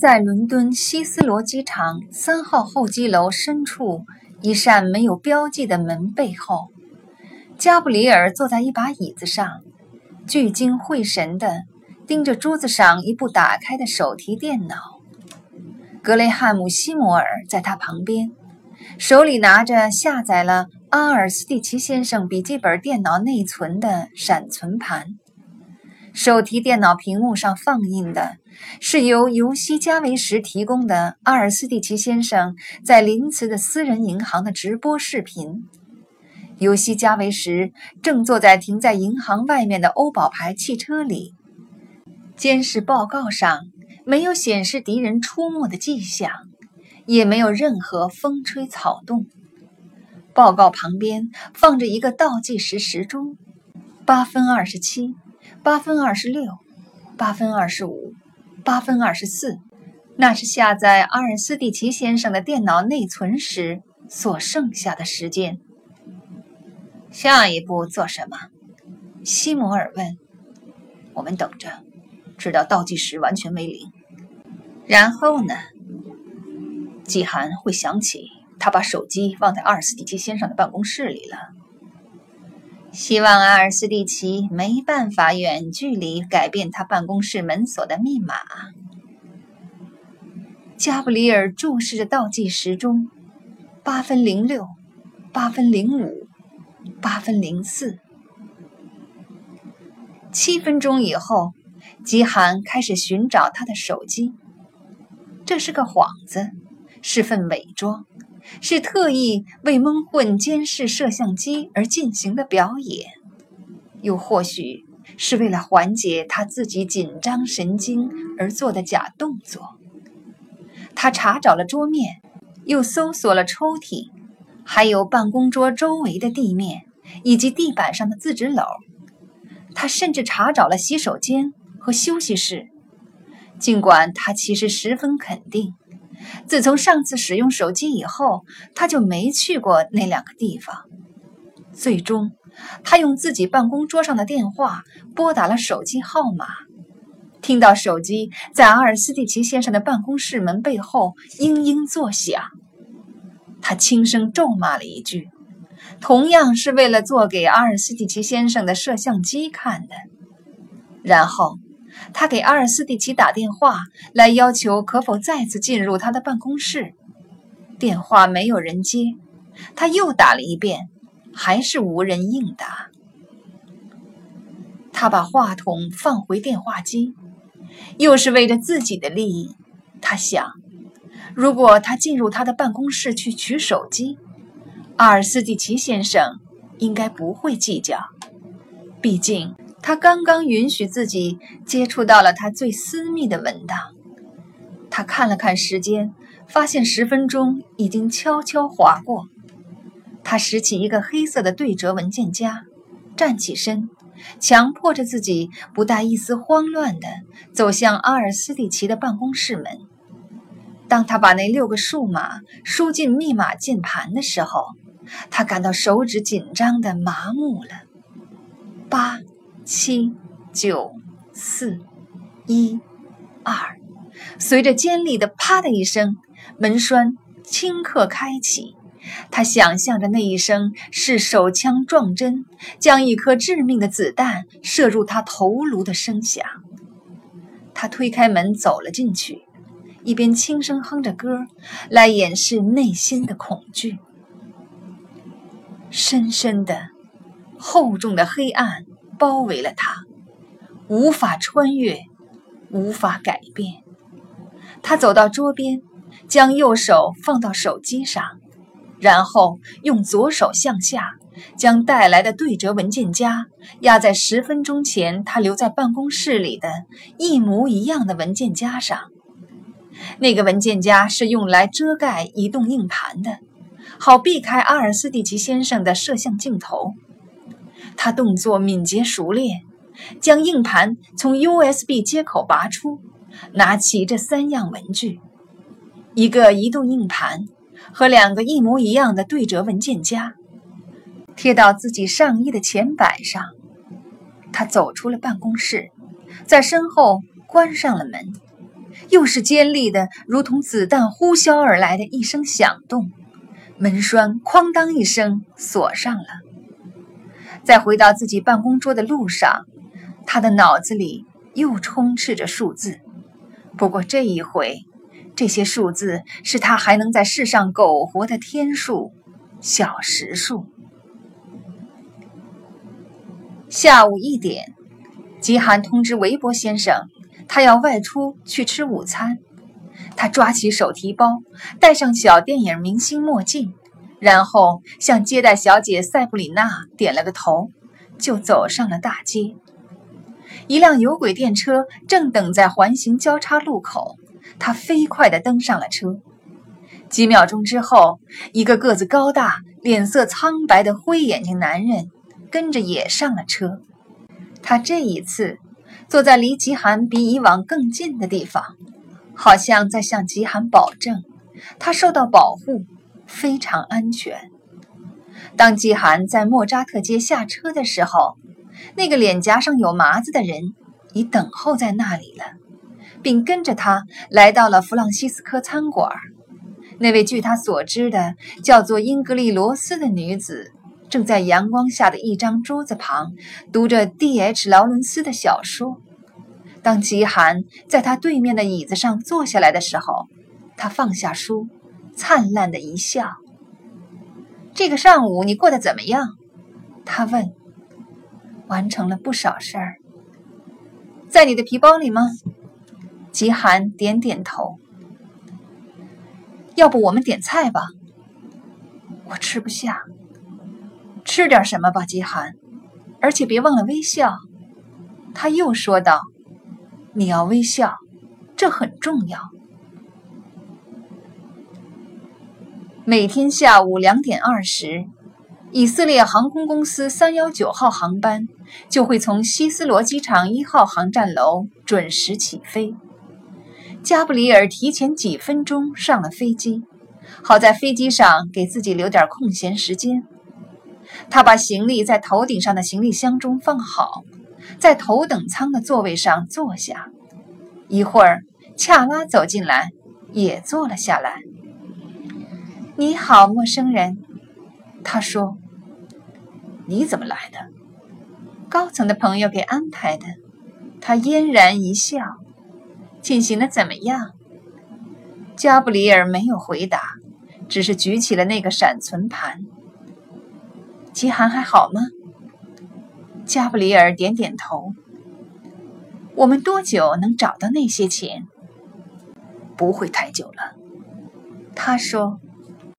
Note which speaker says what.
Speaker 1: 在伦敦希斯罗机场三号候机楼深处一扇没有标记的门背后，加布里尔坐在一把椅子上，聚精会神地盯着桌子上一部打开的手提电脑。格雷汉姆·西摩尔在他旁边，手里拿着下载了阿尔斯蒂奇先生笔记本电脑内存的闪存盘。手提电脑屏幕上放映的是由尤西·加维什提供的阿尔斯蒂奇先生在林茨的私人银行的直播视频。尤西·加维什正坐在停在银行外面的欧宝牌汽车里。监视报告上没有显示敌人出没的迹象，也没有任何风吹草动。报告旁边放着一个倒计时时钟，八分二十七。八分二十六，八分二十五，八分二十四，那是下载阿尔斯蒂奇先生的电脑内存时所剩下的时间。下一步做什么？西摩尔问。我们等着，直到倒计时完全为零。然后呢？季寒会想起他把手机放在阿尔斯蒂奇先生的办公室里了。希望阿尔斯蒂奇没办法远距离改变他办公室门锁的密码。加布里尔注视着倒计时钟，八分零六，八分零五，八分零四。七分钟以后，吉罕开始寻找他的手机。这是个幌子，是份伪装。是特意为蒙混监视摄像机而进行的表演，又或许是为了缓解他自己紧张神经而做的假动作。他查找了桌面，又搜索了抽屉，还有办公桌周围的地面以及地板上的自纸篓。他甚至查找了洗手间和休息室，尽管他其实十分肯定。自从上次使用手机以后，他就没去过那两个地方。最终，他用自己办公桌上的电话拨打了手机号码，听到手机在阿尔斯蒂奇先生的办公室门背后嘤嘤作响。他轻声咒骂了一句，同样是为了做给阿尔斯蒂奇先生的摄像机看的，然后。他给阿尔斯蒂奇打电话来要求可否再次进入他的办公室，电话没有人接，他又打了一遍，还是无人应答。他把话筒放回电话机，又是为了自己的利益。他想，如果他进入他的办公室去取手机，阿尔斯蒂奇先生应该不会计较，毕竟。他刚刚允许自己接触到了他最私密的文档。他看了看时间，发现十分钟已经悄悄划过。他拾起一个黑色的对折文件夹，站起身，强迫着自己不带一丝慌乱地走向阿尔斯蒂奇的办公室门。当他把那六个数码输进密码键盘的时候，他感到手指紧张的麻木了。八。七九四一二，随着尖利的“啪”的一声，门栓顷刻开启。他想象着那一声是手枪撞针，将一颗致命的子弹射入他头颅的声响。他推开门走了进去，一边轻声哼着歌来掩饰内心的恐惧。深深的、厚重的黑暗。包围了他，无法穿越，无法改变。他走到桌边，将右手放到手机上，然后用左手向下，将带来的对折文件夹压在十分钟前他留在办公室里的一模一样的文件夹上。那个文件夹是用来遮盖移动硬盘的，好避开阿尔斯蒂奇先生的摄像镜头。他动作敏捷熟练，将硬盘从 USB 接口拔出，拿起这三样文具：一个移动硬盘和两个一模一样的对折文件夹，贴到自己上衣的前摆上。他走出了办公室，在身后关上了门。又是尖利的，如同子弹呼啸而来的一声响动，门栓哐当一声锁上了。在回到自己办公桌的路上，他的脑子里又充斥着数字。不过这一回，这些数字是他还能在世上苟活的天数——小时数。下午一点，吉寒通知韦伯先生，他要外出去吃午餐。他抓起手提包，戴上小电影明星墨镜，然后向接待小姐塞布里娜点了个头，就走上了大街。一辆有轨电车正等在环形交叉路口。他飞快地登上了车，几秒钟之后，一个个子高大、脸色苍白的灰眼睛男人跟着也上了车。他这一次坐在离极寒比以往更近的地方，好像在向极寒保证他受到保护，非常安全。当季寒在莫扎特街下车的时候，那个脸颊上有麻子的人已等候在那里了。并跟着他来到了弗朗西斯科餐馆。那位据他所知的叫做英格丽·罗斯的女子，正在阳光下的一张桌子旁读着 D.H. 劳伦斯的小说。当吉寒在他对面的椅子上坐下来的时候，他放下书，灿烂的一笑。“这个上午你过得怎么样？”他问。“完成了不少事儿。在你的皮包里吗？”吉寒点点头。要不我们点菜吧？我吃不下。吃点什么吧，吉寒。而且别忘了微笑。他又说道：“你要微笑，这很重要。”每天下午两点二十，以色列航空公司三幺九号航班就会从希斯罗机场一号航站楼准时起飞。加布里尔提前几分钟上了飞机，好在飞机上给自己留点空闲时间。他把行李在头顶上的行李箱中放好，在头等舱的座位上坐下。一会儿，恰拉走进来，也坐了下来。“你好，陌生人。”他说。“你怎么来的？”“高层的朋友给安排的。”他嫣然一笑。进行的怎么样？加布里尔没有回答，只是举起了那个闪存盘。吉寒还好吗？加布里尔点点头。我们多久能找到那些钱？不会太久了，他说。